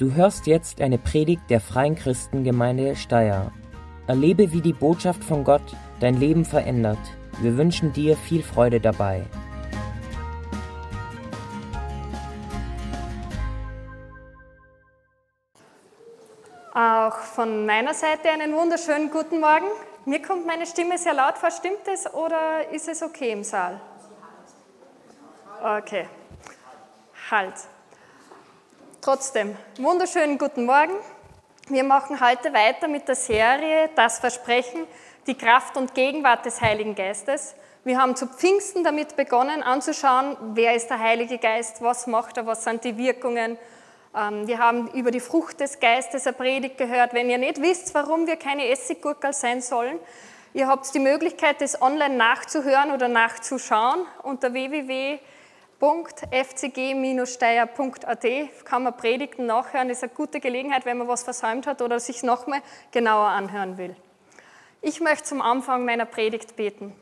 Du hörst jetzt eine Predigt der Freien Christengemeinde Steyr. Erlebe, wie die Botschaft von Gott dein Leben verändert. Wir wünschen dir viel Freude dabei. Auch von meiner Seite einen wunderschönen guten Morgen. Mir kommt meine Stimme sehr laut vor. Stimmt es oder ist es okay im Saal? Okay. Halt. Trotzdem, wunderschönen guten Morgen. Wir machen heute weiter mit der Serie Das Versprechen, die Kraft und Gegenwart des Heiligen Geistes. Wir haben zu Pfingsten damit begonnen anzuschauen, wer ist der Heilige Geist, was macht er, was sind die Wirkungen. Ähm, wir haben über die Frucht des Geistes eine Predigt gehört. Wenn ihr nicht wisst, warum wir keine Essiggurkel sein sollen, ihr habt die Möglichkeit, das online nachzuhören oder nachzuschauen unter www www.fcg-steier.at kann man Predigten nachhören. Das ist eine gute Gelegenheit, wenn man was versäumt hat oder sich nochmal genauer anhören will. Ich möchte zum Anfang meiner Predigt beten.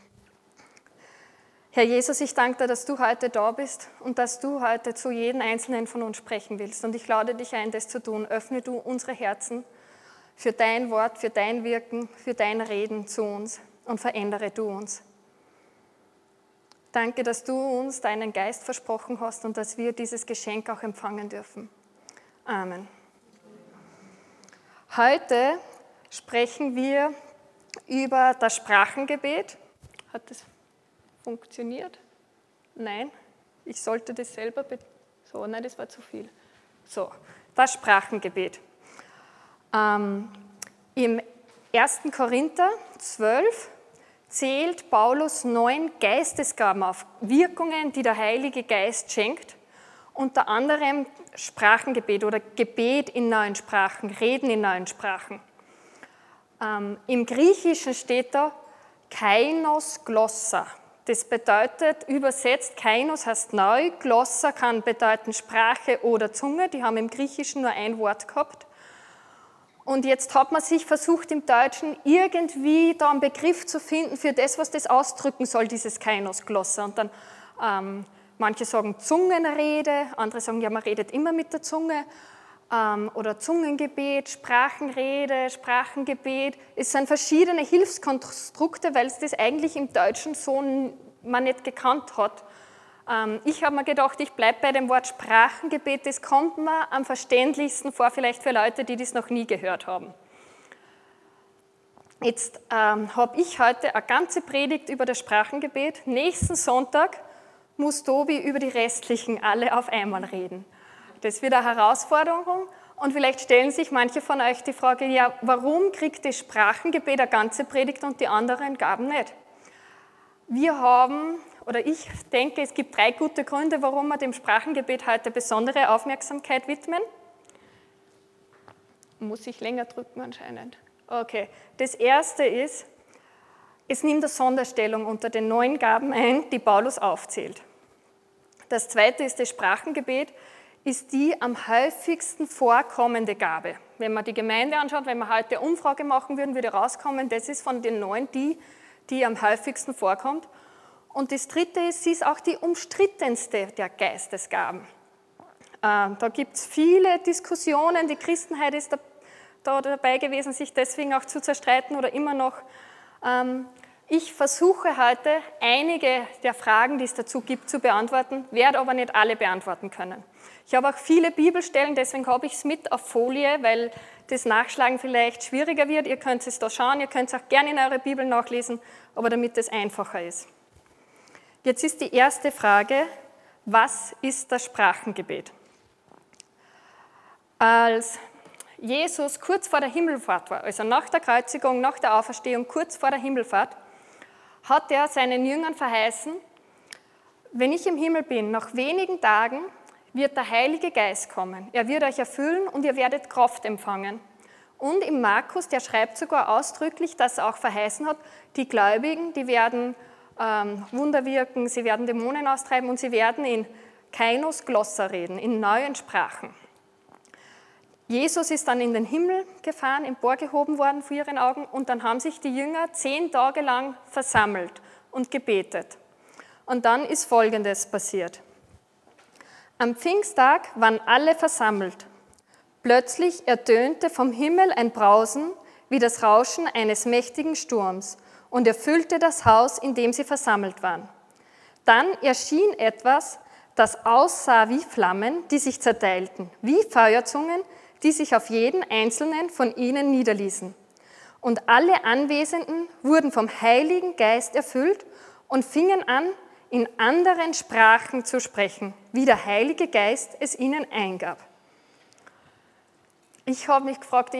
Herr Jesus, ich danke dir, dass du heute da bist und dass du heute zu jedem Einzelnen von uns sprechen willst. Und ich lade dich ein, das zu tun. Öffne du unsere Herzen für dein Wort, für dein Wirken, für dein Reden zu uns und verändere du uns. Danke, dass du uns deinen Geist versprochen hast und dass wir dieses Geschenk auch empfangen dürfen. Amen. Heute sprechen wir über das Sprachengebet. Hat das funktioniert? Nein, ich sollte das selber. So, nein, das war zu viel. So, das Sprachengebet. Ähm, Im 1. Korinther 12 zählt Paulus neun Geistesgaben auf, Wirkungen, die der Heilige Geist schenkt, unter anderem Sprachengebet oder Gebet in neuen Sprachen, Reden in neuen Sprachen. Ähm, Im Griechischen steht da Kainos Glossa. Das bedeutet übersetzt, Kainos heißt neu, Glossa kann bedeuten Sprache oder Zunge, die haben im Griechischen nur ein Wort gehabt. Und jetzt hat man sich versucht, im Deutschen irgendwie da einen Begriff zu finden für das, was das ausdrücken soll, dieses Kainos-Glosse. Und dann, ähm, manche sagen Zungenrede, andere sagen, ja, man redet immer mit der Zunge. Ähm, oder Zungengebet, Sprachenrede, Sprachengebet. Es sind verschiedene Hilfskonstrukte, weil es das eigentlich im Deutschen so man nicht gekannt hat. Ähm, ich habe mir gedacht, ich bleibe bei dem Wort Sprachengebet, das kommt mir am verständlichsten vor, vielleicht für Leute, die das noch nie gehört haben. Jetzt ähm, habe ich heute eine ganze Predigt über das Sprachengebet. Nächsten Sonntag muss Tobi über die restlichen alle auf einmal reden. Das wird eine Herausforderung und vielleicht stellen sich manche von euch die Frage, ja, warum kriegt das Sprachengebet eine ganze Predigt und die anderen Gaben nicht? Wir haben oder ich denke, es gibt drei gute Gründe, warum wir dem Sprachengebet heute besondere Aufmerksamkeit widmen. Muss ich länger drücken anscheinend. Okay, das erste ist, es nimmt eine Sonderstellung unter den neun Gaben ein, die Paulus aufzählt. Das zweite ist, das Sprachengebet ist die am häufigsten vorkommende Gabe. Wenn man die Gemeinde anschaut, wenn wir heute eine Umfrage machen würden, würde rauskommen, das ist von den neun die, die am häufigsten vorkommt. Und das Dritte ist, sie ist auch die umstrittenste der Geistesgaben. Ähm, da gibt es viele Diskussionen, die Christenheit ist da, da, dabei gewesen, sich deswegen auch zu zerstreiten oder immer noch. Ähm, ich versuche heute einige der Fragen, die es dazu gibt, zu beantworten, werde aber nicht alle beantworten können. Ich habe auch viele Bibelstellen, deswegen habe ich es mit auf Folie, weil das Nachschlagen vielleicht schwieriger wird. Ihr könnt es da schauen, ihr könnt es auch gerne in eure Bibel nachlesen, aber damit es einfacher ist. Jetzt ist die erste Frage, was ist das Sprachengebet? Als Jesus kurz vor der Himmelfahrt war, also nach der Kreuzigung, nach der Auferstehung, kurz vor der Himmelfahrt, hat er seinen Jüngern verheißen, wenn ich im Himmel bin, nach wenigen Tagen wird der Heilige Geist kommen. Er wird euch erfüllen und ihr werdet Kraft empfangen. Und im Markus, der schreibt sogar ausdrücklich, dass er auch verheißen hat, die Gläubigen, die werden ähm, Wunder wirken, sie werden Dämonen austreiben und sie werden in Kainos Glossa reden, in neuen Sprachen. Jesus ist dann in den Himmel gefahren, emporgehoben worden vor ihren Augen und dann haben sich die Jünger zehn Tage lang versammelt und gebetet. Und dann ist Folgendes passiert. Am Pfingsttag waren alle versammelt. Plötzlich ertönte vom Himmel ein Brausen wie das Rauschen eines mächtigen Sturms und erfüllte das Haus, in dem sie versammelt waren. Dann erschien etwas, das aussah wie Flammen, die sich zerteilten, wie Feuerzungen, die sich auf jeden einzelnen von ihnen niederließen. Und alle Anwesenden wurden vom Heiligen Geist erfüllt und fingen an, in anderen Sprachen zu sprechen, wie der Heilige Geist es ihnen eingab. Ich habe mich gefragt,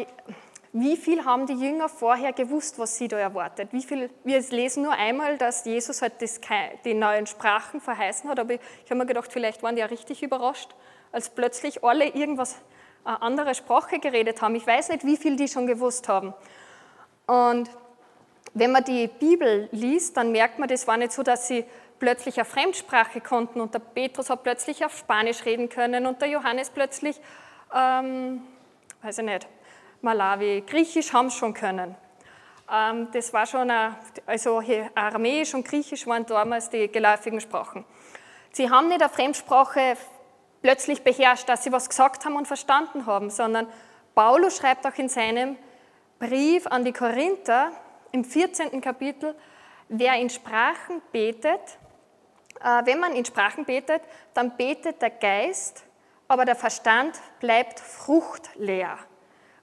wie viel haben die Jünger vorher gewusst, was sie da erwartet? Wie viel, wir lesen nur einmal, dass Jesus halt das, die neuen Sprachen verheißen hat, aber ich, habe mir gedacht, vielleicht waren die ja richtig überrascht, als plötzlich alle irgendwas, eine andere Sprache geredet haben. Ich weiß nicht, wie viel die schon gewusst haben. Und wenn man die Bibel liest, dann merkt man, das war nicht so, dass sie plötzlich eine Fremdsprache konnten und der Petrus hat plötzlich auf Spanisch reden können und der Johannes plötzlich, ähm, weiß ich nicht, Malawi, Griechisch haben sie schon können. Ähm, das war schon, eine, also Aramäisch und Griechisch waren damals die geläufigen Sprachen. Sie haben nicht eine Fremdsprache plötzlich beherrscht, dass sie was gesagt haben und verstanden haben, sondern Paulus schreibt auch in seinem Brief an die Korinther im 14. Kapitel, wer in Sprachen betet, äh, wenn man in Sprachen betet, dann betet der Geist, aber der Verstand bleibt fruchtleer.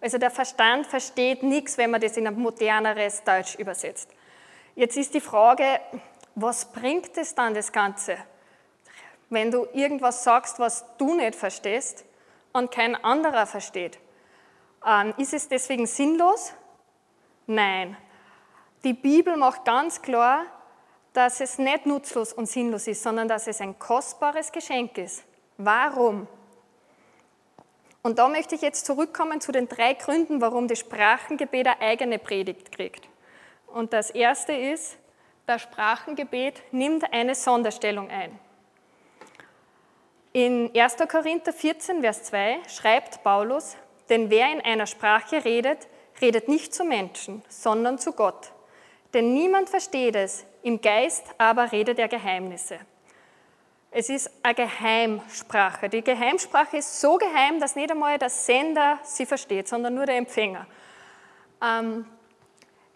Also der Verstand versteht nichts, wenn man das in ein moderneres Deutsch übersetzt. Jetzt ist die Frage, was bringt es dann das Ganze, wenn du irgendwas sagst, was du nicht verstehst und kein anderer versteht? Ähm, ist es deswegen sinnlos? Nein. Die Bibel macht ganz klar, dass es nicht nutzlos und sinnlos ist, sondern dass es ein kostbares Geschenk ist. Warum? Und da möchte ich jetzt zurückkommen zu den drei Gründen, warum das Sprachengebet eine eigene Predigt kriegt. Und das erste ist, das Sprachengebet nimmt eine Sonderstellung ein. In 1. Korinther 14, Vers 2 schreibt Paulus, denn wer in einer Sprache redet, redet nicht zu Menschen, sondern zu Gott. Denn niemand versteht es, im Geist aber redet er Geheimnisse. Es ist eine Geheimsprache. Die Geheimsprache ist so geheim, dass nicht einmal der Sender sie versteht, sondern nur der Empfänger. Ähm,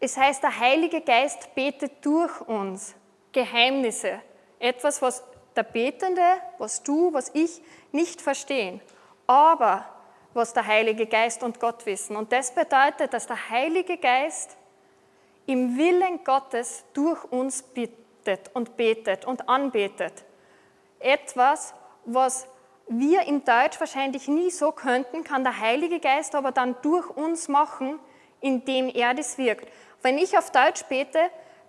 es heißt, der Heilige Geist betet durch uns Geheimnisse. Etwas, was der Betende, was du, was ich nicht verstehen. Aber was der Heilige Geist und Gott wissen. Und das bedeutet, dass der Heilige Geist im Willen Gottes durch uns bittet und betet und anbetet etwas, was wir im Deutsch wahrscheinlich nie so könnten, kann der Heilige Geist aber dann durch uns machen, indem er das wirkt. Wenn ich auf Deutsch bete,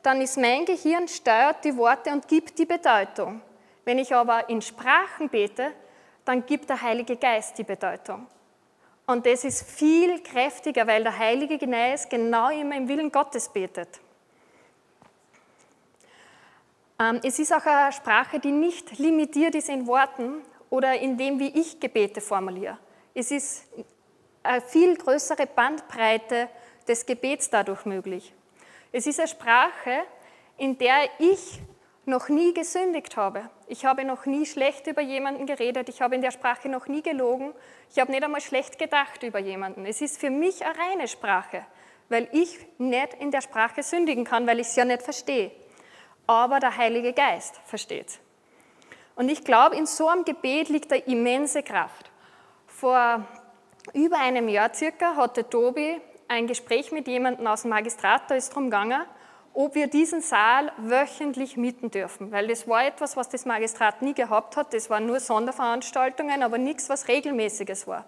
dann ist mein Gehirn steuert die Worte und gibt die Bedeutung. Wenn ich aber in Sprachen bete, dann gibt der Heilige Geist die Bedeutung. Und das ist viel kräftiger, weil der Heilige Geist genau immer im Willen Gottes betet. Ähm, es ist auch eine Sprache, die nicht limitiert ist in Worten oder in dem, wie ich Gebete formuliere. Es ist eine viel größere Bandbreite des Gebets dadurch möglich. Es ist eine Sprache, in der ich noch nie gesündigt habe. Ich habe noch nie schlecht über jemanden geredet. Ich habe in der Sprache noch nie gelogen. Ich habe nicht einmal schlecht gedacht über jemanden. Es ist für mich eine reine Sprache, weil ich nicht in der Sprache sündigen kann, weil ich es ja nicht verstehe aber der Heilige Geist versteht. Und ich glaube, in so einem Gebet liegt eine immense Kraft. Vor über einem Jahr circa hatte Tobi ein Gespräch mit jemandem aus dem Magistrat, da ist darum gegangen, ob wir diesen Saal wöchentlich mieten dürfen, weil das war etwas, was das Magistrat nie gehabt hat. Das waren nur Sonderveranstaltungen, aber nichts, was regelmäßiges war.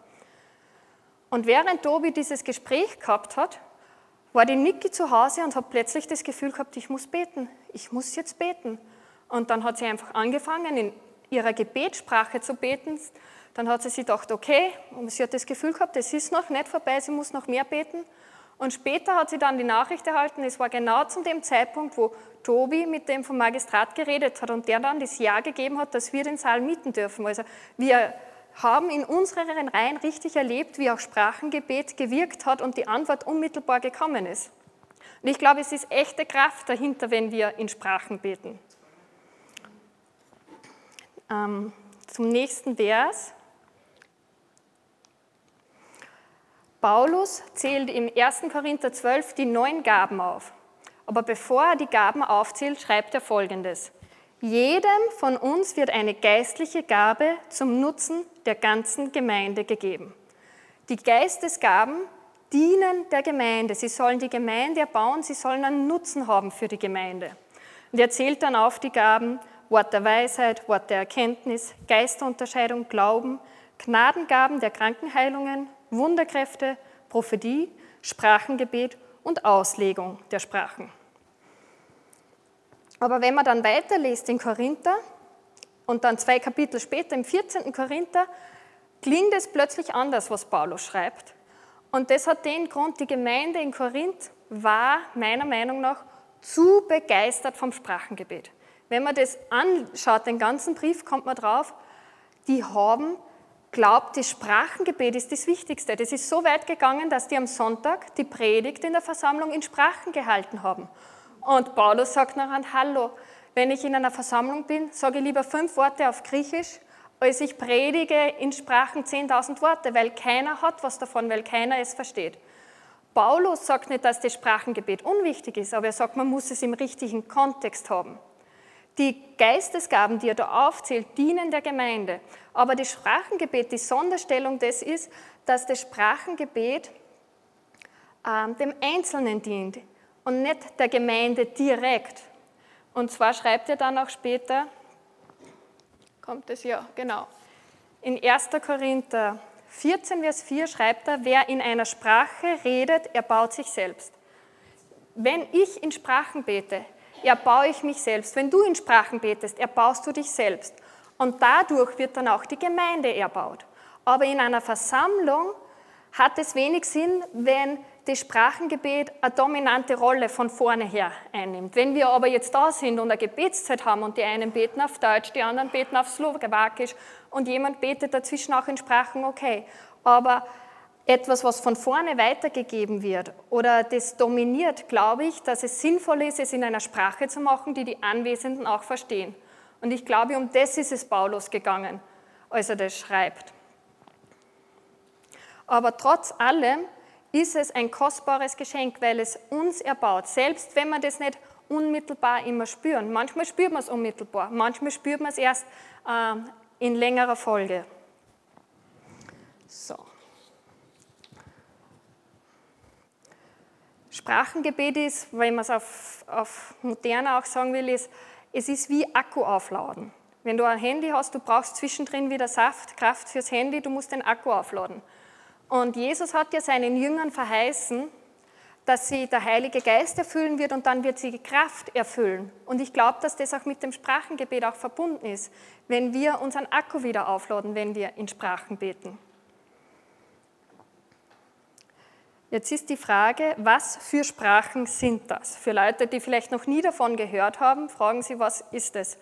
Und während Tobi dieses Gespräch gehabt hat, war die Niki zu Hause und habe plötzlich das Gefühl gehabt, ich muss beten, ich muss jetzt beten. Und dann hat sie einfach angefangen, in ihrer Gebetssprache zu beten. Dann hat sie sich gedacht, okay, und sie hat das Gefühl gehabt, es ist noch nicht vorbei, sie muss noch mehr beten. Und später hat sie dann die Nachricht erhalten, es war genau zu dem Zeitpunkt, wo Tobi mit dem vom Magistrat geredet hat und der dann das Ja gegeben hat, dass wir den Saal mieten dürfen. Also wir haben in unseren Reihen richtig erlebt, wie auch Sprachengebet gewirkt hat und die Antwort unmittelbar gekommen ist. Und ich glaube, es ist echte Kraft dahinter, wenn wir in Sprachen beten. Ähm, zum nächsten Vers. Paulus zählt im 1. Korinther 12 die neun Gaben auf. Aber bevor er die Gaben aufzählt, schreibt er folgendes. Jedem von uns wird eine geistliche Gabe zum Nutzen der ganzen Gemeinde gegeben. Die Geistesgaben dienen der Gemeinde. Sie sollen die Gemeinde erbauen, sie sollen einen Nutzen haben für die Gemeinde. Und er zählt dann auf die Gaben Wort der Weisheit, Wort der Erkenntnis, Geisterunterscheidung, Glauben, Gnadengaben der Krankenheilungen, Wunderkräfte, Prophetie, Sprachengebet und Auslegung der Sprachen. Aber wenn man dann weiterliest in Korinther und dann zwei Kapitel später im 14. Korinther, klingt es plötzlich anders, was Paulus schreibt. Und das hat den Grund, die Gemeinde in Korinth war meiner Meinung nach zu begeistert vom Sprachengebet. Wenn man das anschaut, den ganzen Brief, kommt man drauf, die haben glaubt, das Sprachengebet ist das Wichtigste. Das ist so weit gegangen, dass die am Sonntag die Predigt in der Versammlung in Sprachen gehalten haben. Und Paulus sagt nachher, hallo, wenn ich in einer Versammlung bin, sage ich lieber fünf Worte auf Griechisch, als ich predige in Sprachen 10.000 Worte, weil keiner hat was davon, weil keiner es versteht. Paulus sagt nicht, dass das Sprachengebet unwichtig ist, aber er sagt, man muss es im richtigen Kontext haben. Die Geistesgaben, die er da aufzählt, dienen der Gemeinde. Aber das Sprachengebet, die Sonderstellung des ist, dass das Sprachengebet äh, dem Einzelnen dient und nicht der Gemeinde direkt. Und zwar schreibt er dann auch später, kommt es ja, genau, in 1. Korinther 14, Vers 4 schreibt er, wer in einer Sprache redet, erbaut sich selbst. Wenn ich in Sprachen bete, erbaue ich mich selbst. Wenn du in Sprachen betest, erbaust du dich selbst. Und dadurch wird dann auch die Gemeinde erbaut. Aber in einer Versammlung hat es wenig Sinn, wenn das Sprachengebet eine dominante Rolle von vorne her einnimmt. Wenn wir aber jetzt da sind und eine Gebetszeit haben und die einen beten auf Deutsch, die anderen beten auf Slowakisch und jemand betet dazwischen auch in Sprachen, okay. Aber etwas, was von vorne weitergegeben wird oder das dominiert, glaube ich, dass es sinnvoll ist, es in einer Sprache zu machen, die die Anwesenden auch verstehen. Und ich glaube, um das ist es Paulus gegangen, als er das schreibt. Aber trotz allem ist es ein kostbares Geschenk, weil es uns erbaut, selbst wenn wir das nicht unmittelbar immer spüren. Manchmal spürt man es unmittelbar, manchmal spürt man es erst äh, in längerer Folge. So. Sprachengebet ist, wenn man es auf, auf moderner auch sagen will, ist, es ist wie Akku aufladen. Wenn du ein Handy hast, du brauchst zwischendrin wieder Saft, Kraft fürs Handy, du musst den Akku aufladen. Und Jesus hat ja seinen Jüngern verheißen, dass sie der Heilige Geist erfüllen wird und dann wird sie Kraft erfüllen. Und ich glaube, dass das auch mit dem Sprachengebet auch verbunden ist, wenn wir unseren Akku wieder aufladen, wenn wir in Sprachen beten. Jetzt ist die Frage, was für Sprachen sind das? Für Leute, die vielleicht noch nie davon gehört haben, fragen Sie, was ist es?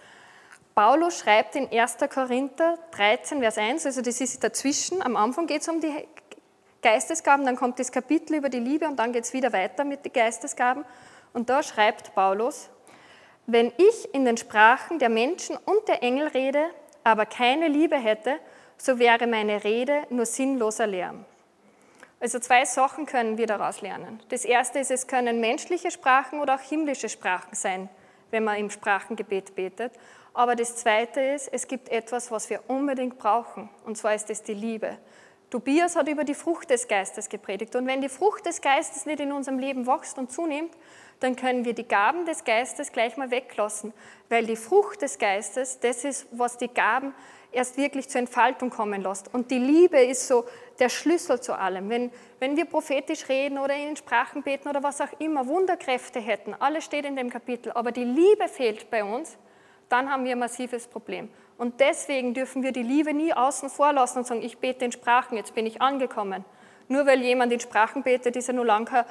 Paulus schreibt in 1. Korinther 13, Vers 1, also das ist dazwischen, am Anfang geht es um die Geistesgaben, dann kommt das Kapitel über die Liebe und dann geht es wieder weiter mit den Geistesgaben. Und da schreibt Paulus, wenn ich in den Sprachen der Menschen und der Engel rede, aber keine Liebe hätte, so wäre meine Rede nur sinnloser Lärm. Also zwei Sachen können wir daraus lernen. Das erste ist, es können menschliche Sprachen oder auch himmlische Sprachen sein, wenn man im Sprachengebet betet. Aber das zweite ist, es gibt etwas, was wir unbedingt brauchen, und zwar ist es die Liebe. Tobias hat über die Frucht des Geistes gepredigt. Und wenn die Frucht des Geistes nicht in unserem Leben wächst und zunimmt, dann können wir die Gaben des Geistes gleich mal weglassen. Weil die Frucht des Geistes, das ist, was die Gaben erst wirklich zur Entfaltung kommen lässt. Und die Liebe ist so der Schlüssel zu allem. Wenn, wenn wir prophetisch reden oder in Sprachen beten oder was auch immer, Wunderkräfte hätten, alles steht in dem Kapitel, aber die Liebe fehlt bei uns, dann haben wir ein massives Problem. Und deswegen dürfen wir die Liebe nie außen vor lassen und sagen, ich bete in Sprachen, jetzt bin ich angekommen. Nur weil jemand in Sprachen betet, ist er nur lange kein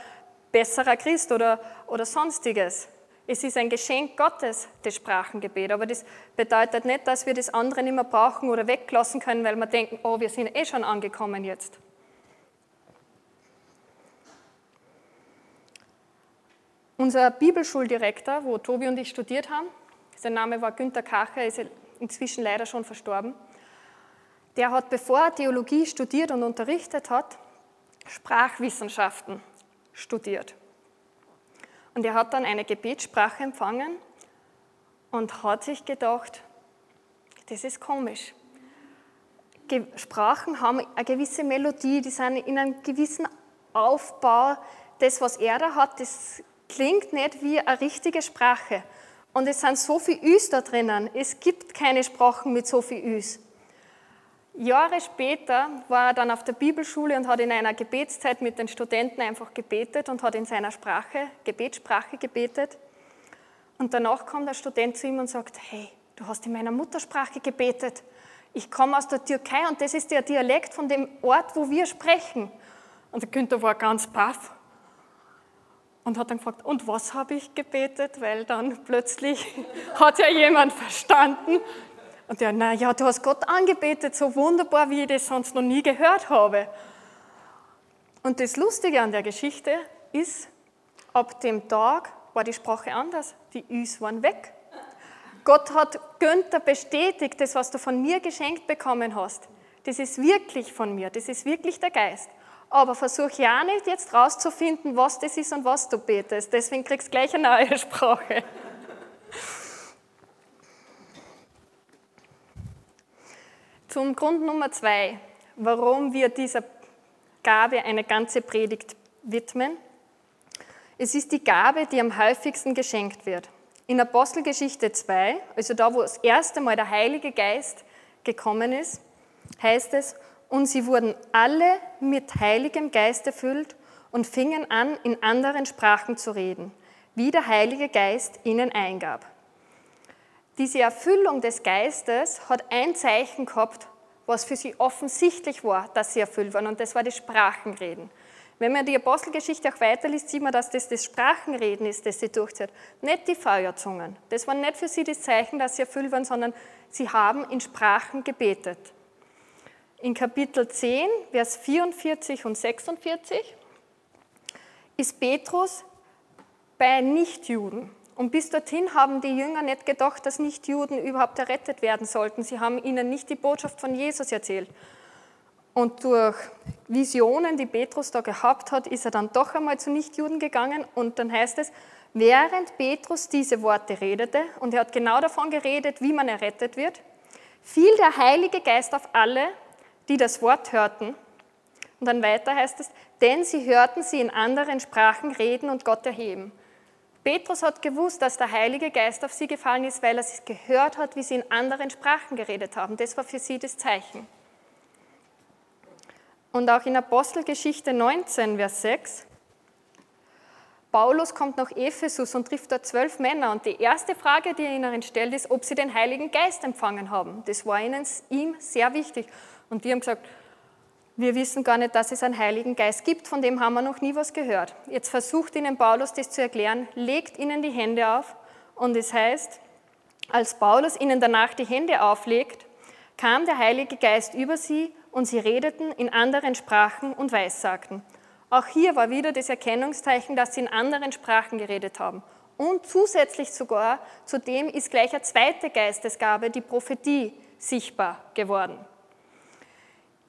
besserer Christ oder, oder sonstiges. Es ist ein Geschenk Gottes, das Sprachengebet. Aber das bedeutet nicht, dass wir das andere nicht mehr brauchen oder weglassen können, weil wir denken, oh, wir sind eh schon angekommen jetzt. Unser Bibelschuldirektor, wo Tobi und ich studiert haben, sein Name war Günter Kacher, ist inzwischen leider schon verstorben. Der hat, bevor er Theologie studiert und unterrichtet hat, Sprachwissenschaften studiert. Und er hat dann eine Gebetssprache empfangen und hat sich gedacht, das ist komisch. Sprachen haben eine gewisse Melodie, die sind in einem gewissen Aufbau. Das, was er da hat, das klingt nicht wie eine richtige Sprache. Und es sind so viele Üs da drinnen. Es gibt keine Sprachen mit so viel Üs. Jahre später war er dann auf der Bibelschule und hat in einer Gebetszeit mit den Studenten einfach gebetet und hat in seiner Sprache, Gebetssprache gebetet. Und danach kommt der Student zu ihm und sagt, hey, du hast in meiner Muttersprache gebetet. Ich komme aus der Türkei und das ist der Dialekt von dem Ort, wo wir sprechen. Und der Günther war ganz baff und hat dann gefragt, und was habe ich gebetet? Weil dann plötzlich hat ja jemand verstanden. Und der, na ja, du hast Gott angebetet, so wunderbar, wie ich das sonst noch nie gehört habe. Und das Lustige an der Geschichte ist, ab dem Tag war die Sprache anders. Die Üs waren weg. Gott hat Günther bestätigt, das, was du von mir geschenkt bekommen hast, das ist wirklich von mir, das ist wirklich der Geist. Aber versuch ja nicht jetzt rauszufinden, was das ist und was du betest. Deswegen kriegst du gleich eine neue Sprache. Zum Grund Nummer zwei, warum wir dieser Gabe eine ganze Predigt widmen. Es ist die Gabe, die am häufigsten geschenkt wird. In Apostelgeschichte 2, also da, wo das erste Mal der Heilige Geist gekommen ist, heißt es, und sie wurden alle mit Heiligem Geist erfüllt und fingen an, in anderen Sprachen zu reden, wie der Heilige Geist ihnen eingab. Diese Erfüllung des Geistes hat ein Zeichen gehabt, was für sie offensichtlich war, dass sie erfüllt waren, und das war das Sprachenreden. Wenn man die Apostelgeschichte auch weiterliest, sieht man, dass das das Sprachenreden ist, das sie durchzieht. Nicht die Feuerzungen. Das war nicht für sie das Zeichen, dass sie erfüllt waren, sondern sie haben in Sprachen gebetet. In Kapitel 10, Vers 44 und 46 ist Petrus bei Nichtjuden. Und bis dorthin haben die Jünger nicht gedacht, dass Nichtjuden überhaupt errettet werden sollten. Sie haben ihnen nicht die Botschaft von Jesus erzählt. Und durch Visionen, die Petrus da gehabt hat, ist er dann doch einmal zu Nichtjuden gegangen. Und dann heißt es, während Petrus diese Worte redete, und er hat genau davon geredet, wie man errettet wird, fiel der Heilige Geist auf alle, die das Wort hörten. Und dann weiter heißt es, denn sie hörten sie in anderen Sprachen reden und Gott erheben. Petrus hat gewusst, dass der Heilige Geist auf sie gefallen ist, weil er es gehört hat, wie sie in anderen Sprachen geredet haben. Das war für sie das Zeichen. Und auch in Apostelgeschichte 19, Vers 6, Paulus kommt nach Ephesus und trifft dort zwölf Männer. Und die erste Frage, die er ihnen stellt, ist, ob sie den Heiligen Geist empfangen haben. Das war ihnen, ihm sehr wichtig. Und die haben gesagt, wir wissen gar nicht, dass es einen Heiligen Geist gibt, von dem haben wir noch nie was gehört. Jetzt versucht ihnen Paulus das zu erklären, legt ihnen die Hände auf und es heißt, als Paulus ihnen danach die Hände auflegt, kam der Heilige Geist über sie und sie redeten in anderen Sprachen und weissagten. Auch hier war wieder das Erkennungszeichen, dass sie in anderen Sprachen geredet haben. Und zusätzlich sogar, zudem ist gleich eine zweite Geistesgabe, die Prophetie, sichtbar geworden.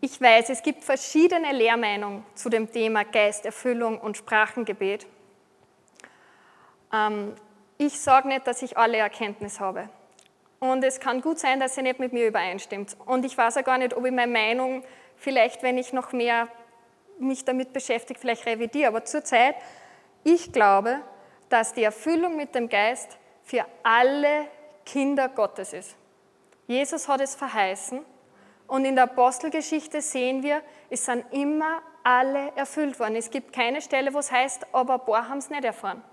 Ich weiß, es gibt verschiedene Lehrmeinungen zu dem Thema Geisterfüllung und Sprachengebet. Ähm, ich sage nicht, dass ich alle Erkenntnis habe. Und es kann gut sein, dass sie nicht mit mir übereinstimmt. Und ich weiß auch gar nicht, ob ich meine Meinung vielleicht, wenn ich noch mehr mich damit beschäftige, vielleicht revidiere. Aber zurzeit, ich glaube, dass die Erfüllung mit dem Geist für alle Kinder Gottes ist. Jesus hat es verheißen und in der Apostelgeschichte sehen wir, es sind immer alle erfüllt worden. Es gibt keine Stelle, wo es heißt, aber ein paar haben es nicht erfahren.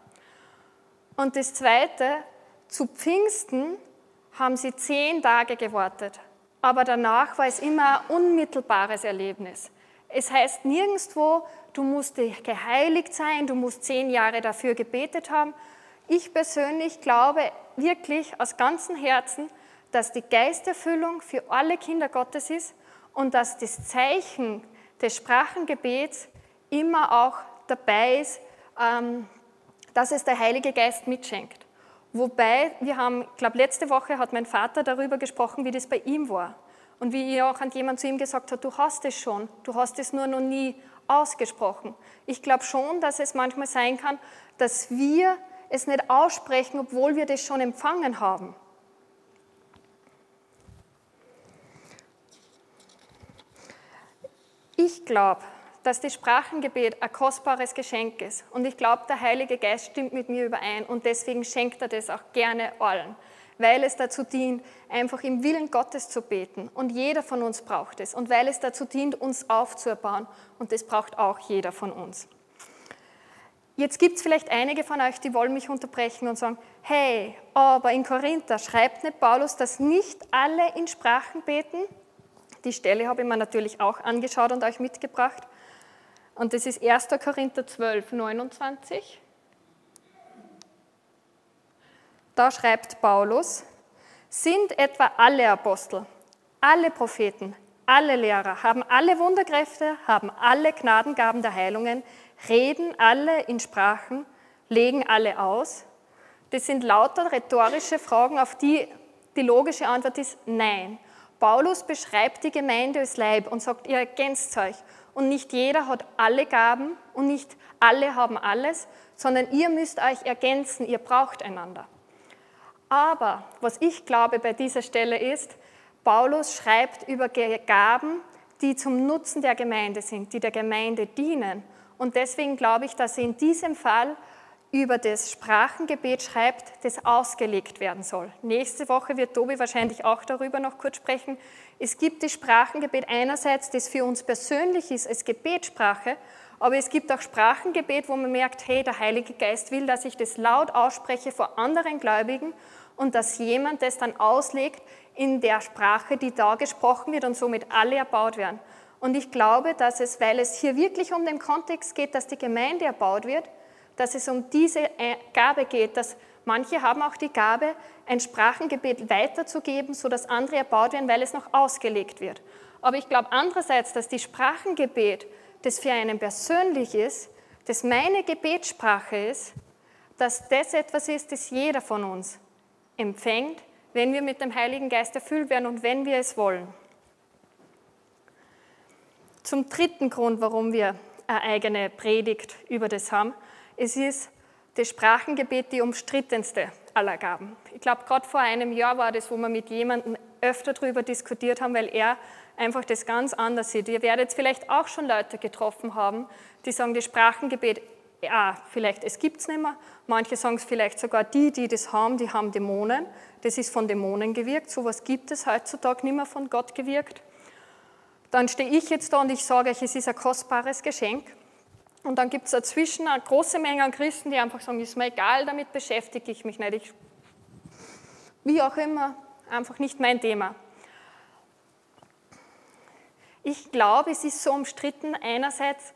Und das Zweite, zu Pfingsten haben sie zehn Tage gewartet. Aber danach war es immer ein unmittelbares Erlebnis. Es heißt nirgendwo, du musst geheiligt sein, du musst zehn Jahre dafür gebetet haben. Ich persönlich glaube wirklich aus ganzem Herzen, dass die Geisterfüllung für alle Kinder Gottes ist und dass das Zeichen des Sprachengebets immer auch dabei ist, ähm, dass es der Heilige Geist mitschenkt. Wobei, wir haben, ich glaube, letzte Woche hat mein Vater darüber gesprochen, wie das bei ihm war. Und wie auch jemand zu ihm gesagt hat, du hast es schon, du hast es nur noch nie ausgesprochen. Ich glaube schon, dass es manchmal sein kann, dass wir es nicht aussprechen, obwohl wir das schon empfangen haben. Ich glaube, dass das Sprachengebet ein kostbares Geschenk ist. Und ich glaube, der Heilige Geist stimmt mit mir überein und deswegen schenkt er das auch gerne allen, weil es dazu dient, einfach im Willen Gottes zu beten. Und jeder von uns braucht es. Und weil es dazu dient, uns aufzubauen. Und das braucht auch jeder von uns. Jetzt gibt es vielleicht einige von euch, die wollen mich unterbrechen und sagen, hey, aber in Korinther schreibt nicht Paulus, dass nicht alle in Sprachen beten? Die Stelle habe ich mir natürlich auch angeschaut und euch mitgebracht. Und das ist 1. Korinther 12, 29. Da schreibt Paulus, sind etwa alle Apostel, alle Propheten, alle Lehrer, haben alle Wunderkräfte, haben alle Gnadengaben der Heilungen, reden alle in Sprachen, legen alle aus? Das sind lauter rhetorische Fragen, auf die die logische Antwort ist Nein. Paulus beschreibt die Gemeinde als Leib und sagt, ihr ergänzt euch und nicht jeder hat alle Gaben und nicht alle haben alles, sondern ihr müsst euch ergänzen, ihr braucht einander. Aber was ich glaube bei dieser Stelle ist, Paulus schreibt über Gaben, die zum Nutzen der Gemeinde sind, die der Gemeinde dienen. Und deswegen glaube ich, dass in diesem Fall über das Sprachengebet schreibt, das ausgelegt werden soll. Nächste Woche wird Tobi wahrscheinlich auch darüber noch kurz sprechen. Es gibt das Sprachengebet einerseits, das für uns persönlich ist als Gebetssprache, aber es gibt auch Sprachengebet, wo man merkt, hey, der Heilige Geist will, dass ich das laut ausspreche vor anderen Gläubigen und dass jemand das dann auslegt in der Sprache, die da gesprochen wird und somit alle erbaut werden. Und ich glaube, dass es, weil es hier wirklich um den Kontext geht, dass die Gemeinde erbaut wird, dass es um diese äh, Gabe geht, dass manche haben auch die Gabe, ein Sprachengebet weiterzugeben, sodass andere erbaut werden, weil es noch ausgelegt wird. Aber ich glaube andererseits, dass die Sprachengebet, das für einen persönlich ist, das meine Gebetssprache ist, dass das etwas ist, das jeder von uns empfängt, wenn wir mit dem Heiligen Geist erfüllt werden und wenn wir es wollen. Zum dritten Grund, warum wir eine eigene Predigt über das haben, es ist das Sprachengebet die umstrittenste aller Gaben. Ich glaube, gerade vor einem Jahr war das, wo wir mit jemandem öfter darüber diskutiert haben, weil er einfach das ganz anders sieht. Ihr werdet vielleicht auch schon Leute getroffen haben, die sagen, das Sprachengebet, ja, vielleicht es gibt es nicht mehr. Manche sagen es vielleicht sogar, die, die das haben, die haben Dämonen. Das ist von Dämonen gewirkt. So etwas gibt es heutzutage nicht mehr von Gott gewirkt. Dann stehe ich jetzt da und ich sage euch, es ist ein kostbares Geschenk. Und dann gibt es dazwischen eine große Menge an Christen, die einfach sagen, ist mir egal, damit beschäftige ich mich nicht. Ich, wie auch immer, einfach nicht mein Thema. Ich glaube, es ist so umstritten einerseits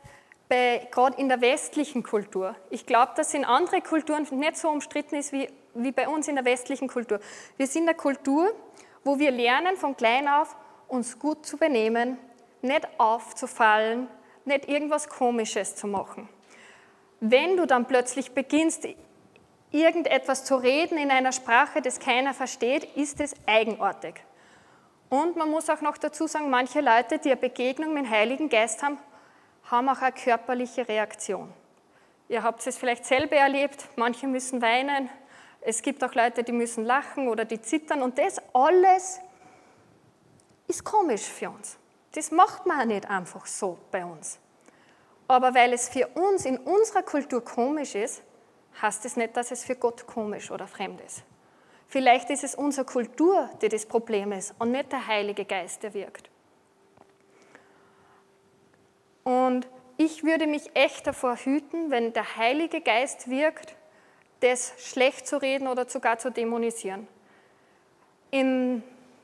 gerade in der westlichen Kultur. Ich glaube, dass in anderen Kulturen nicht so umstritten ist wie, wie bei uns in der westlichen Kultur. Wir sind eine Kultur, wo wir lernen von klein auf, uns gut zu benehmen, nicht aufzufallen, nicht irgendwas Komisches zu machen. Wenn du dann plötzlich beginnst, irgendetwas zu reden in einer Sprache, das keiner versteht, ist es eigenartig. Und man muss auch noch dazu sagen, manche Leute, die eine Begegnung mit dem Heiligen Geist haben, haben auch eine körperliche Reaktion. Ihr habt es vielleicht selber erlebt, manche müssen weinen, es gibt auch Leute, die müssen lachen oder die zittern und das alles ist komisch für uns. Das macht man nicht einfach so bei uns. Aber weil es für uns in unserer Kultur komisch ist, heißt es nicht, dass es für Gott komisch oder fremd ist. Vielleicht ist es unsere Kultur, die das Problem ist und nicht der Heilige Geist, der wirkt. Und ich würde mich echt davor hüten, wenn der Heilige Geist wirkt, das schlecht zu reden oder sogar zu dämonisieren. In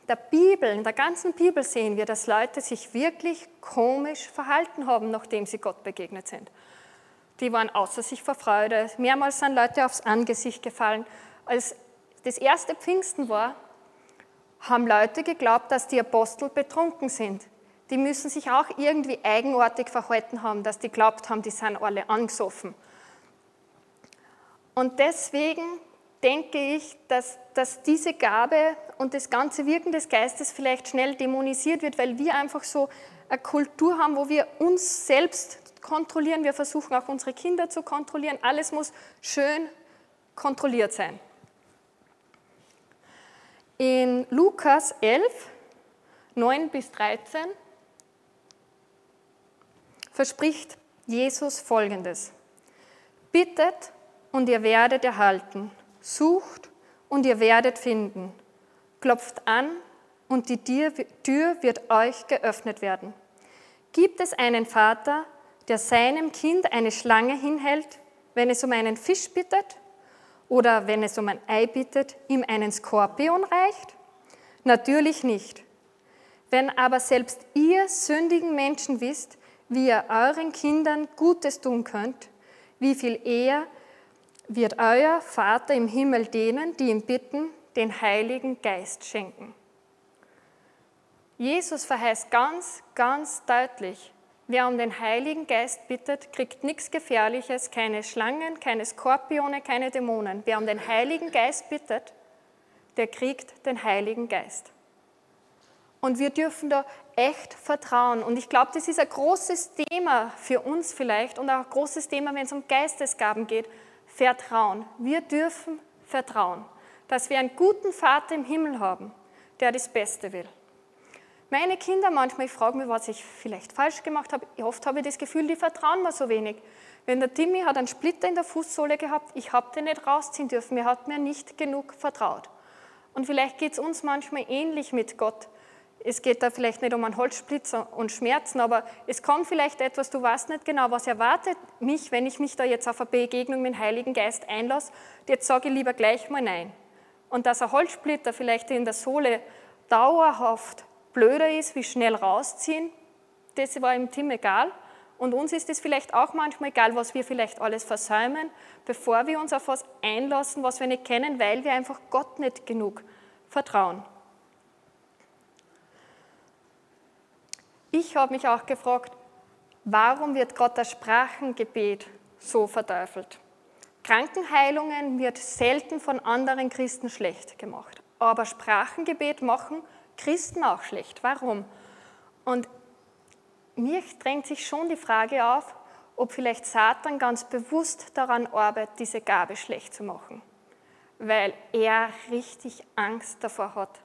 der Bibel, in der ganzen Bibel sehen wir, dass Leute sich wirklich komisch verhalten haben, nachdem sie Gott begegnet sind. Die waren außer sich vor Freude. Mehrmals sind Leute aufs Angesicht gefallen. Als das erste Pfingsten war, haben Leute geglaubt, dass die Apostel betrunken sind. Die müssen sich auch irgendwie eigenartig verhalten haben, dass die glaubt haben, die sind alle angesoffen. Und deswegen denke ich, dass, dass diese Gabe und das ganze Wirken des Geistes vielleicht schnell dämonisiert wird, weil wir einfach so eine Kultur haben, wo wir uns selbst kontrollieren. Wir versuchen auch unsere Kinder zu kontrollieren. Alles muss schön kontrolliert sein. In Lukas 11, 9 bis 13 verspricht Jesus Folgendes. Bittet und ihr werdet erhalten. Sucht und ihr werdet finden. Klopft an und die Tür wird euch geöffnet werden. Gibt es einen Vater, der seinem Kind eine Schlange hinhält, wenn es um einen Fisch bittet? Oder wenn es um ein Ei bittet, ihm einen Skorpion reicht? Natürlich nicht. Wenn aber selbst ihr sündigen Menschen wisst, wie ihr euren Kindern Gutes tun könnt, wie viel eher wird euer Vater im Himmel denen, die ihn bitten, den Heiligen Geist schenken. Jesus verheißt ganz, ganz deutlich, wer um den Heiligen Geist bittet, kriegt nichts Gefährliches, keine Schlangen, keine Skorpione, keine Dämonen. Wer um den Heiligen Geist bittet, der kriegt den Heiligen Geist. Und wir dürfen da echt vertrauen. Und ich glaube, das ist ein großes Thema für uns vielleicht und auch ein großes Thema, wenn es um Geistesgaben geht. Vertrauen. Wir dürfen vertrauen, dass wir einen guten Vater im Himmel haben, der das Beste will. Meine Kinder manchmal, ich frage mich, was ich vielleicht falsch gemacht habe. Oft habe ich das Gefühl, die vertrauen mir so wenig. Wenn der Timmy hat einen Splitter in der Fußsohle gehabt, ich habe den nicht rausziehen dürfen, er hat mir nicht genug vertraut. Und vielleicht geht es uns manchmal ähnlich mit Gott es geht da vielleicht nicht um einen Holzsplitzer und Schmerzen, aber es kommt vielleicht etwas, du weißt nicht genau, was erwartet mich, wenn ich mich da jetzt auf eine Begegnung mit dem Heiligen Geist einlasse. Jetzt sage ich lieber gleich mal nein. Und dass ein Holzsplitter vielleicht in der Sohle dauerhaft blöder ist, wie schnell rausziehen, das war im Team egal. Und uns ist es vielleicht auch manchmal egal, was wir vielleicht alles versäumen, bevor wir uns auf was einlassen, was wir nicht kennen, weil wir einfach Gott nicht genug vertrauen. Ich habe mich auch gefragt, warum wird Gott das Sprachengebet so verteufelt? Krankenheilungen wird selten von anderen Christen schlecht gemacht, aber Sprachengebet machen Christen auch schlecht. Warum? Und mir drängt sich schon die Frage auf, ob vielleicht Satan ganz bewusst daran arbeitet, diese Gabe schlecht zu machen, weil er richtig Angst davor hat,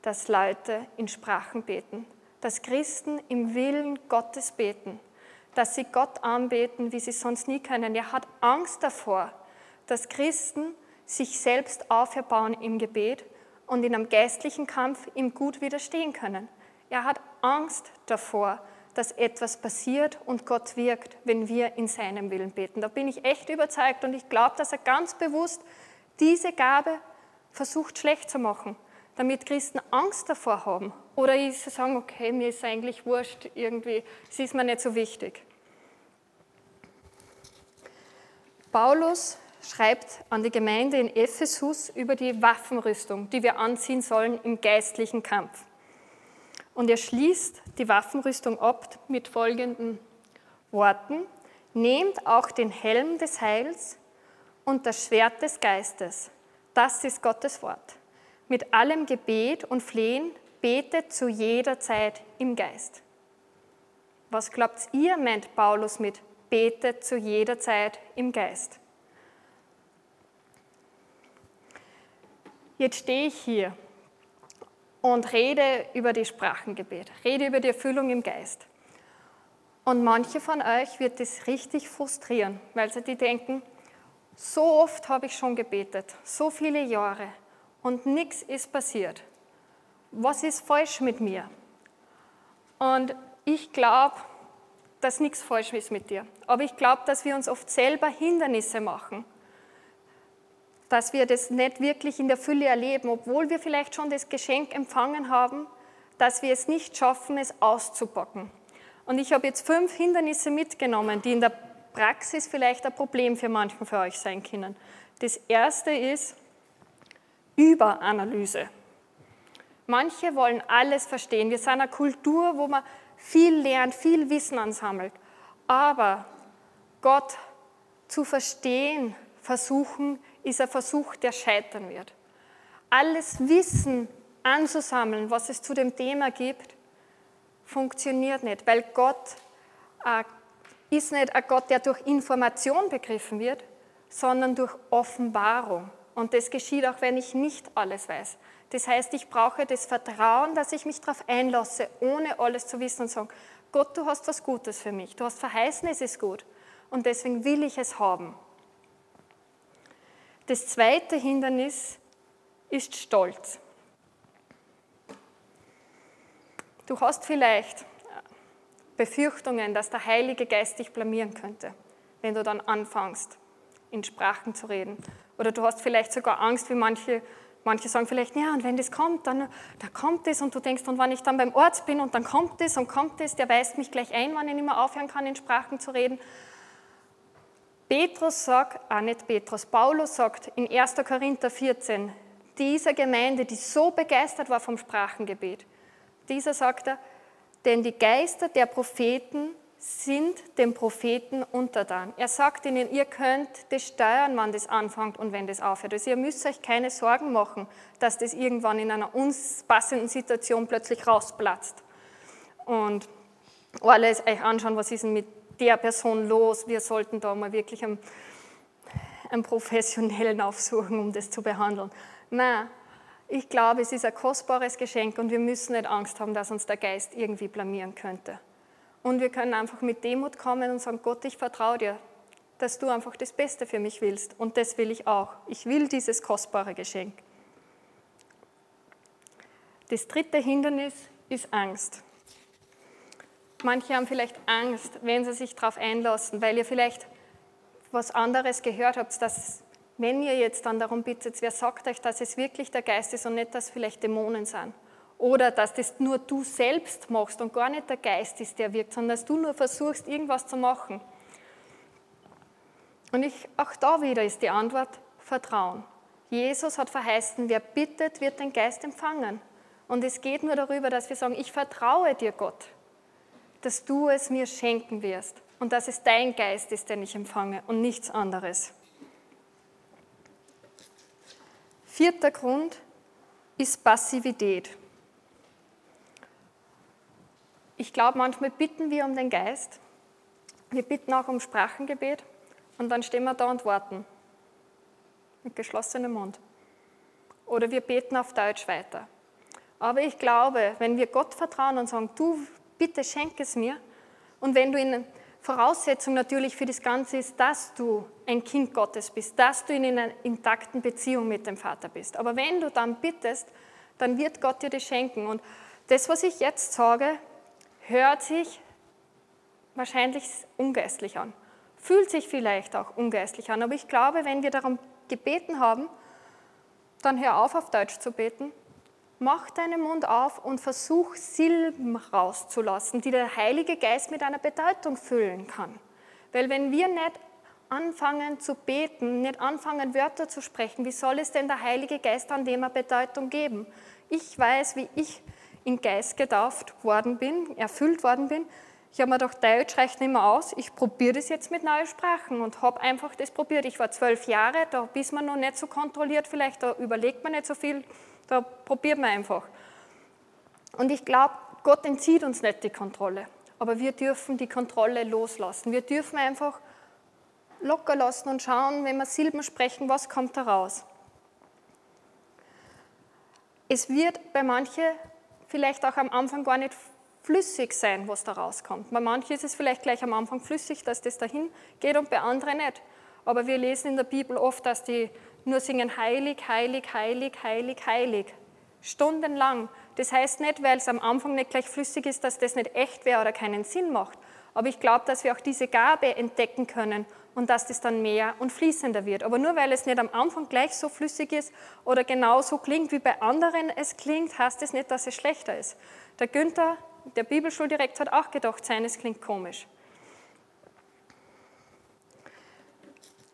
dass Leute in Sprachen beten dass Christen im Willen Gottes beten, dass sie Gott anbeten, wie sie sonst nie können. Er hat Angst davor, dass Christen sich selbst auferbauen im Gebet und in einem geistlichen Kampf ihm gut widerstehen können. Er hat Angst davor, dass etwas passiert und Gott wirkt, wenn wir in seinem Willen beten. Da bin ich echt überzeugt und ich glaube, dass er ganz bewusst diese Gabe versucht schlecht zu machen damit Christen Angst davor haben? Oder sie sagen, okay, mir ist eigentlich wurscht, irgendwie, es ist mir nicht so wichtig. Paulus schreibt an die Gemeinde in Ephesus über die Waffenrüstung, die wir anziehen sollen im geistlichen Kampf. Und er schließt die Waffenrüstung ab mit folgenden Worten. Nehmt auch den Helm des Heils und das Schwert des Geistes. Das ist Gottes Wort mit allem Gebet und Flehen betet zu jeder Zeit im Geist. Was glaubt ihr, meint Paulus mit betet zu jeder Zeit im Geist? Jetzt stehe ich hier und rede über die Sprachengebet, rede über die Erfüllung im Geist. Und manche von euch wird das richtig frustrieren, weil sie die denken, so oft habe ich schon gebetet, so viele Jahre, und nichts ist passiert. Was ist falsch mit mir? Und ich glaube, dass nichts falsch ist mit dir. Aber ich glaube, dass wir uns oft selber Hindernisse machen. Dass wir das nicht wirklich in der Fülle erleben, obwohl wir vielleicht schon das Geschenk empfangen haben, dass wir es nicht schaffen, es auszupacken. Und ich habe jetzt fünf Hindernisse mitgenommen, die in der Praxis vielleicht ein Problem für manchen von euch sein können. Das erste ist, Überanalyse. Manche wollen alles verstehen. Wir sind eine Kultur, wo man viel lernt, viel Wissen ansammelt. Aber Gott zu verstehen, versuchen, ist ein Versuch, der scheitern wird. Alles Wissen anzusammeln, was es zu dem Thema gibt, funktioniert nicht, weil Gott äh, ist nicht ein Gott, der durch Information begriffen wird, sondern durch Offenbarung. Und das geschieht auch, wenn ich nicht alles weiß. Das heißt, ich brauche das Vertrauen, dass ich mich darauf einlasse, ohne alles zu wissen und sagen, Gott, du hast was Gutes für mich. Du hast verheißen, es ist gut. Und deswegen will ich es haben. Das zweite Hindernis ist Stolz. Du hast vielleicht Befürchtungen, dass der Heilige Geist dich blamieren könnte, wenn du dann anfängst, in Sprachen zu reden. Oder du hast vielleicht sogar Angst, wie manche Manche sagen vielleicht, ja, und wenn das kommt, dann da kommt es und du denkst, und wenn ich dann beim Arzt bin und dann kommt es und kommt es, der weist mich gleich ein, wann ich nicht mehr aufhören kann, in Sprachen zu reden. Petrus sagt, ah nicht Petrus, Paulus sagt in 1. Korinther 14, dieser Gemeinde, die so begeistert war vom Sprachengebet, dieser sagt er, denn die Geister der Propheten sind dem Propheten untertan. Er sagt ihnen, ihr könnt das steuern, wann das anfängt und wenn das aufhört. Also ihr müsst euch keine Sorgen machen, dass das irgendwann in einer uns passenden Situation plötzlich rausplatzt. Und alles euch anschauen, was ist denn mit der Person los? Wir sollten da mal wirklich einen, einen Professionellen aufsuchen, um das zu behandeln. Nein, ich glaube, es ist ein kostbares Geschenk und wir müssen nicht Angst haben, dass uns der Geist irgendwie blamieren könnte. Und wir können einfach mit Demut kommen und sagen, Gott, ich vertraue dir, dass du einfach das Beste für mich willst. Und das will ich auch. Ich will dieses kostbare Geschenk. Das dritte Hindernis ist Angst. Manche haben vielleicht Angst, wenn sie sich darauf einlassen, weil ihr vielleicht was anderes gehört habt, dass wenn ihr jetzt dann darum bittet, wer sagt euch, dass es wirklich der Geist ist und nicht, dass vielleicht Dämonen sind. Oder dass das nur du selbst machst und gar nicht der Geist ist, der wirkt, sondern dass du nur versuchst, irgendwas zu machen. Und ich, auch da wieder ist die Antwort Vertrauen. Jesus hat verheißen, wer bittet, wird den Geist empfangen. Und es geht nur darüber, dass wir sagen, ich vertraue dir, Gott, dass du es mir schenken wirst und dass es dein Geist ist, den ich empfange und nichts anderes. Vierter Grund ist Passivität. Ich glaube, manchmal bitten wir um den Geist. Wir bitten auch um Sprachengebet und dann stehen wir da und warten. Mit geschlossenem Mund. Oder wir beten auf Deutsch weiter. Aber ich glaube, wenn wir Gott vertrauen und sagen, du bitte schenk es mir, und wenn du in Voraussetzung natürlich für das Ganze ist, dass du ein Kind Gottes bist, dass du in einer intakten Beziehung mit dem Vater bist. Aber wenn du dann bittest, dann wird Gott dir das schenken. Und das, was ich jetzt sage, hört sich wahrscheinlich ungeistlich an, fühlt sich vielleicht auch ungeistlich an, aber ich glaube, wenn wir darum gebeten haben, dann hör auf, auf Deutsch zu beten, mach deinen Mund auf und versuch Silben rauszulassen, die der Heilige Geist mit einer Bedeutung füllen kann. Weil wenn wir nicht anfangen zu beten, nicht anfangen Wörter zu sprechen, wie soll es denn der Heilige Geist an dem eine Bedeutung geben? Ich weiß, wie ich in Geist getauft worden bin, erfüllt worden bin. Ich habe mir gedacht, Deutsch reicht nicht mehr aus, ich probiere das jetzt mit neuen Sprachen und habe einfach das probiert. Ich war zwölf Jahre, da ist man noch nicht so kontrolliert, vielleicht da überlegt man nicht so viel, da probiert man einfach. Und ich glaube, Gott entzieht uns nicht die Kontrolle, aber wir dürfen die Kontrolle loslassen. Wir dürfen einfach locker lassen und schauen, wenn wir Silben sprechen, was kommt da raus. Es wird bei manchen vielleicht auch am Anfang gar nicht flüssig sein, was da rauskommt. Bei manchen ist es vielleicht gleich am Anfang flüssig, dass das dahin geht und bei anderen nicht. Aber wir lesen in der Bibel oft, dass die nur singen heilig, heilig, heilig, heilig, heilig. Stundenlang. Das heißt nicht, weil es am Anfang nicht gleich flüssig ist, dass das nicht echt wäre oder keinen Sinn macht. Aber ich glaube, dass wir auch diese Gabe entdecken können und dass das dann mehr und fließender wird. Aber nur weil es nicht am Anfang gleich so flüssig ist oder genau so klingt, wie bei anderen es klingt, heißt es das nicht, dass es schlechter ist. Der Günther, der Bibelschuldirektor, hat auch gedacht, seines klingt komisch.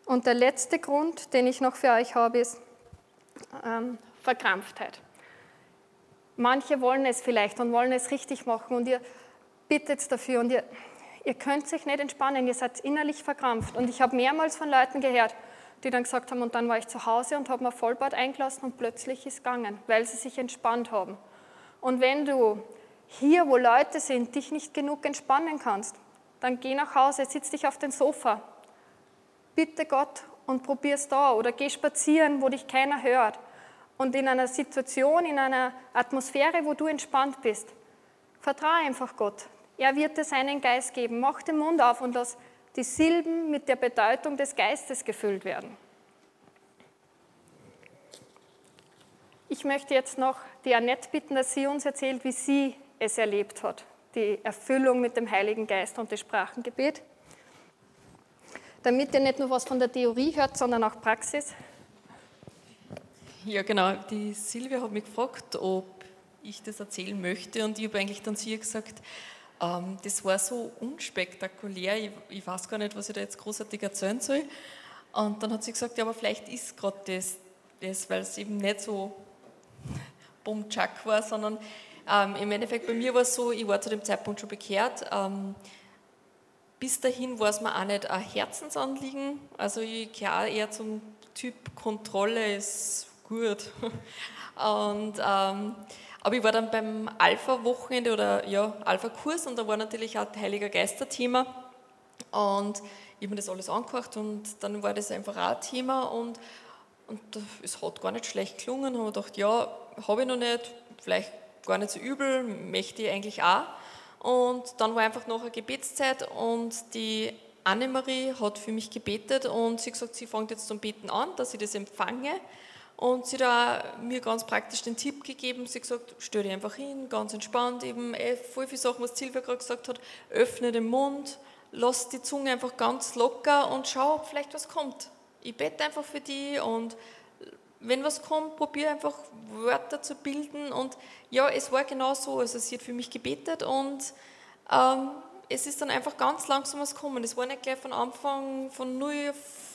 Und der letzte Grund, den ich noch für euch habe, ist ähm, Verkrampftheit. Manche wollen es vielleicht und wollen es richtig machen und ihr bittet dafür und ihr ihr könnt sich nicht entspannen, ihr seid innerlich verkrampft. Und ich habe mehrmals von Leuten gehört, die dann gesagt haben, und dann war ich zu Hause und habe mir Vollbad eingelassen und plötzlich ist gegangen, weil sie sich entspannt haben. Und wenn du hier, wo Leute sind, dich nicht genug entspannen kannst, dann geh nach Hause, sitz dich auf den Sofa, bitte Gott und probier es da oder geh spazieren, wo dich keiner hört. Und in einer Situation, in einer Atmosphäre, wo du entspannt bist, vertraue einfach Gott. Er wird dir seinen Geist geben. Mach den Mund auf und lass die Silben mit der Bedeutung des Geistes gefüllt werden. Ich möchte jetzt noch die Annette bitten, dass sie uns erzählt, wie sie es erlebt hat, die Erfüllung mit dem Heiligen Geist und das Sprachengebet. Damit ihr nicht nur was von der Theorie hört, sondern auch Praxis. Ja, genau. Die Silvia hat mich gefragt, ob ich das erzählen möchte und ich habe eigentlich dann zu ihr gesagt, das war so unspektakulär, ich, ich, weiß gar nicht, was ich da jetzt großartig erzählen soll. Und dann hat sie gesagt, ja, aber vielleicht ist gerade das, das weil es eben nicht so bumtschak war, sondern ähm, im Endeffekt bei mir war es so, ich war zu dem Zeitpunkt schon bekehrt. Ähm, bis dahin war es mir auch nicht ein Herzensanliegen. Also ich gehöre eher zum Typ Kontrolle ist gut. Und ähm, aber ich war dann beim Alpha-Wochenende oder ja, Alpha-Kurs und da war natürlich auch Heiliger Geister-Thema. Und ich habe mir das alles angehört und dann war das einfach auch Thema und, und es hat gar nicht schlecht gelungen. Ich habe gedacht, ja, habe ich noch nicht, vielleicht gar nicht so übel, möchte ich eigentlich auch. Und dann war einfach noch eine Gebetszeit und die Annemarie hat für mich gebetet und sie hat gesagt, sie fängt jetzt zum Beten an, dass ich das empfange. Und sie hat mir ganz praktisch den Tipp gegeben, sie hat gesagt, stell dich einfach hin, ganz entspannt, eben eh, voll viele Sachen, was Silvia gerade gesagt hat, öffne den Mund, lass die Zunge einfach ganz locker und schau, ob vielleicht was kommt. Ich bete einfach für die und wenn was kommt, probiere einfach Wörter zu bilden und ja, es war genau so, also sie hat für mich gebetet und ähm, es ist dann einfach ganz langsam was gekommen. Es war nicht gleich von Anfang von 0 auf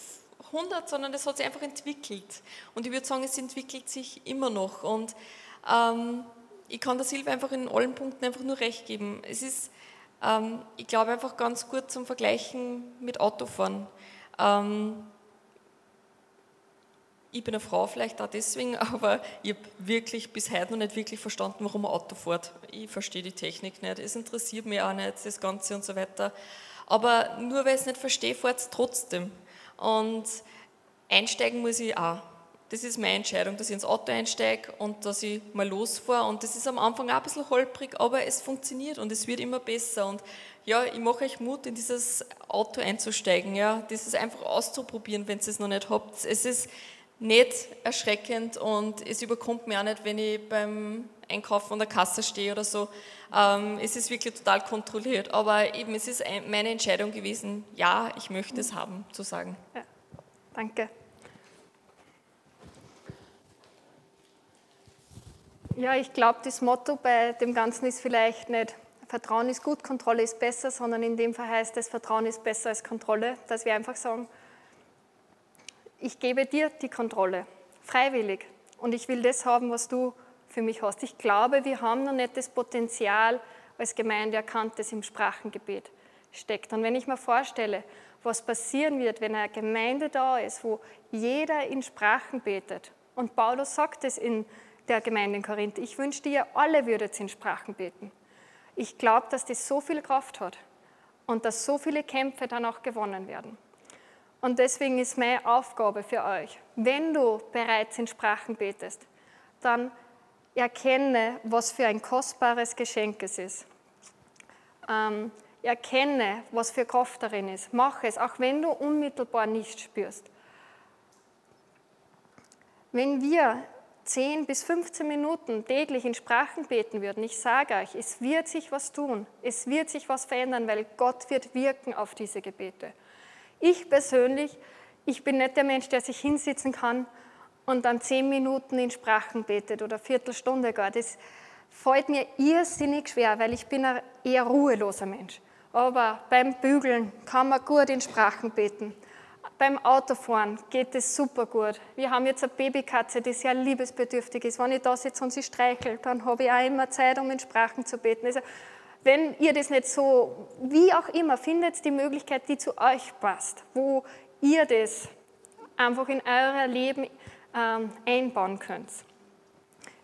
100, sondern es hat sich einfach entwickelt. Und ich würde sagen, es entwickelt sich immer noch. Und ähm, ich kann der Silvia einfach in allen Punkten einfach nur recht geben. Es ist, ähm, ich glaube, einfach ganz gut zum Vergleichen mit Autofahren. Ähm, ich bin eine Frau vielleicht auch deswegen, aber ich habe wirklich bis heute noch nicht wirklich verstanden, warum ein Auto fährt. Ich verstehe die Technik nicht, es interessiert mich auch nicht, das Ganze und so weiter. Aber nur weil ich es nicht verstehe, fährt es trotzdem. Und einsteigen muss ich auch. Das ist meine Entscheidung, dass ich ins Auto einsteige und dass ich mal losfahre. Und das ist am Anfang auch ein bisschen holprig, aber es funktioniert und es wird immer besser. Und ja, ich mache euch Mut, in dieses Auto einzusteigen, ja, dieses einfach auszuprobieren, wenn ihr es noch nicht habt. Es ist nicht erschreckend und es überkommt mir auch nicht, wenn ich beim Einkaufen an der Kasse stehe oder so. Ähm, es ist wirklich total kontrolliert, aber eben es ist meine Entscheidung gewesen, ja, ich möchte es haben, zu sagen. Ja, danke. Ja, ich glaube, das Motto bei dem Ganzen ist vielleicht nicht Vertrauen ist gut, Kontrolle ist besser, sondern in dem Fall heißt es, Vertrauen ist besser als Kontrolle, dass wir einfach sagen, ich gebe dir die Kontrolle, freiwillig, und ich will das haben, was du für mich hast. Ich glaube, wir haben noch nicht das Potenzial als Gemeinde erkannt, das im Sprachengebet steckt. Und wenn ich mir vorstelle, was passieren wird, wenn eine Gemeinde da ist, wo jeder in Sprachen betet, und Paulus sagt es in der Gemeinde in Korinth, ich wünschte, ihr alle würdet in Sprachen beten. Ich glaube, dass das so viel Kraft hat und dass so viele Kämpfe dann auch gewonnen werden. Und deswegen ist meine Aufgabe für euch, wenn du bereits in Sprachen betest, dann erkenne, was für ein kostbares Geschenk es ist. Ähm, erkenne, was für Kraft darin ist. Mach es, auch wenn du unmittelbar nicht spürst. Wenn wir 10 bis 15 Minuten täglich in Sprachen beten würden, ich sage euch, es wird sich was tun, es wird sich was verändern, weil Gott wird wirken auf diese Gebete. Ich persönlich, ich bin nicht der Mensch, der sich hinsitzen kann und dann zehn Minuten in Sprachen betet oder Viertelstunde gar. Das fällt mir irrsinnig schwer, weil ich bin ein eher ruheloser Mensch. Aber beim Bügeln kann man gut in Sprachen beten. Beim Autofahren geht es super gut. Wir haben jetzt eine Babykatze, die sehr liebesbedürftig ist. Wenn ich da sitze und sie streichelt, dann habe ich auch immer Zeit, um in Sprachen zu beten. Also, wenn ihr das nicht so, wie auch immer, findet die Möglichkeit, die zu euch passt, wo ihr das einfach in euer Leben ähm, einbauen könnt.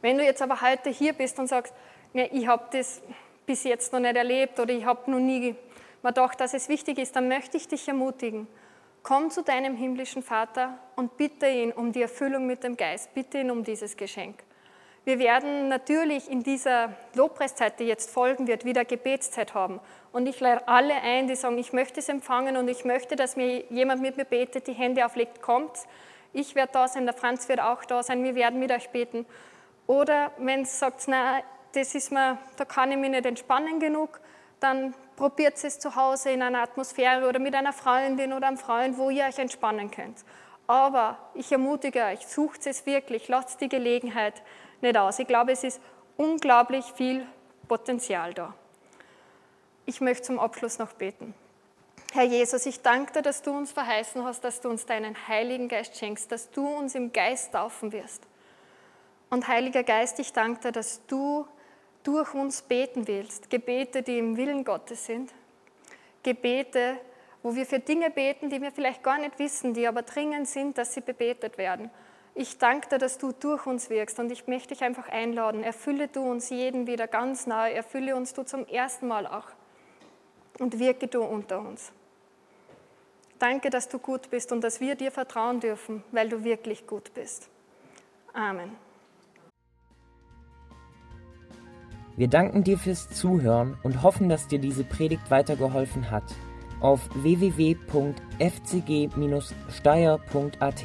Wenn du jetzt aber heute hier bist und sagst, ne, ich habe das bis jetzt noch nicht erlebt oder ich habe noch nie mal gedacht, dass es wichtig ist, dann möchte ich dich ermutigen. Komm zu deinem himmlischen Vater und bitte ihn um die Erfüllung mit dem Geist, bitte ihn um dieses Geschenk. Wir werden natürlich in dieser Lobpreiszeit, die jetzt folgen wird, wieder Gebetszeit haben. Und ich lade alle ein, die sagen, ich möchte es empfangen und ich möchte, dass mir jemand mit mir betet, die Hände auflegt, kommt. Ich werde da sein, der Franz wird auch da sein, wir werden mit euch beten. Oder wenn es sagt, na, das ist mir, da kann ich mich nicht entspannen genug, dann probiert es zu Hause in einer Atmosphäre oder mit einer Freundin oder einem Freund, wo ihr euch entspannen könnt. Aber ich ermutige euch, sucht es wirklich, lasst die Gelegenheit, nicht aus. Ich glaube, es ist unglaublich viel Potenzial da. Ich möchte zum Abschluss noch beten. Herr Jesus, ich danke dir, dass du uns verheißen hast, dass du uns deinen Heiligen Geist schenkst, dass du uns im Geist taufen wirst. Und Heiliger Geist, ich danke dir, dass du durch uns beten willst. Gebete, die im Willen Gottes sind. Gebete, wo wir für Dinge beten, die wir vielleicht gar nicht wissen, die aber dringend sind, dass sie bebetet werden. Ich danke dir, dass du durch uns wirkst und ich möchte dich einfach einladen. Erfülle du uns jeden wieder ganz neu. Erfülle uns du zum ersten Mal auch. Und wirke du unter uns. Danke, dass du gut bist und dass wir dir vertrauen dürfen, weil du wirklich gut bist. Amen. Wir danken dir fürs Zuhören und hoffen, dass dir diese Predigt weitergeholfen hat. Auf www.fcg-steyr.at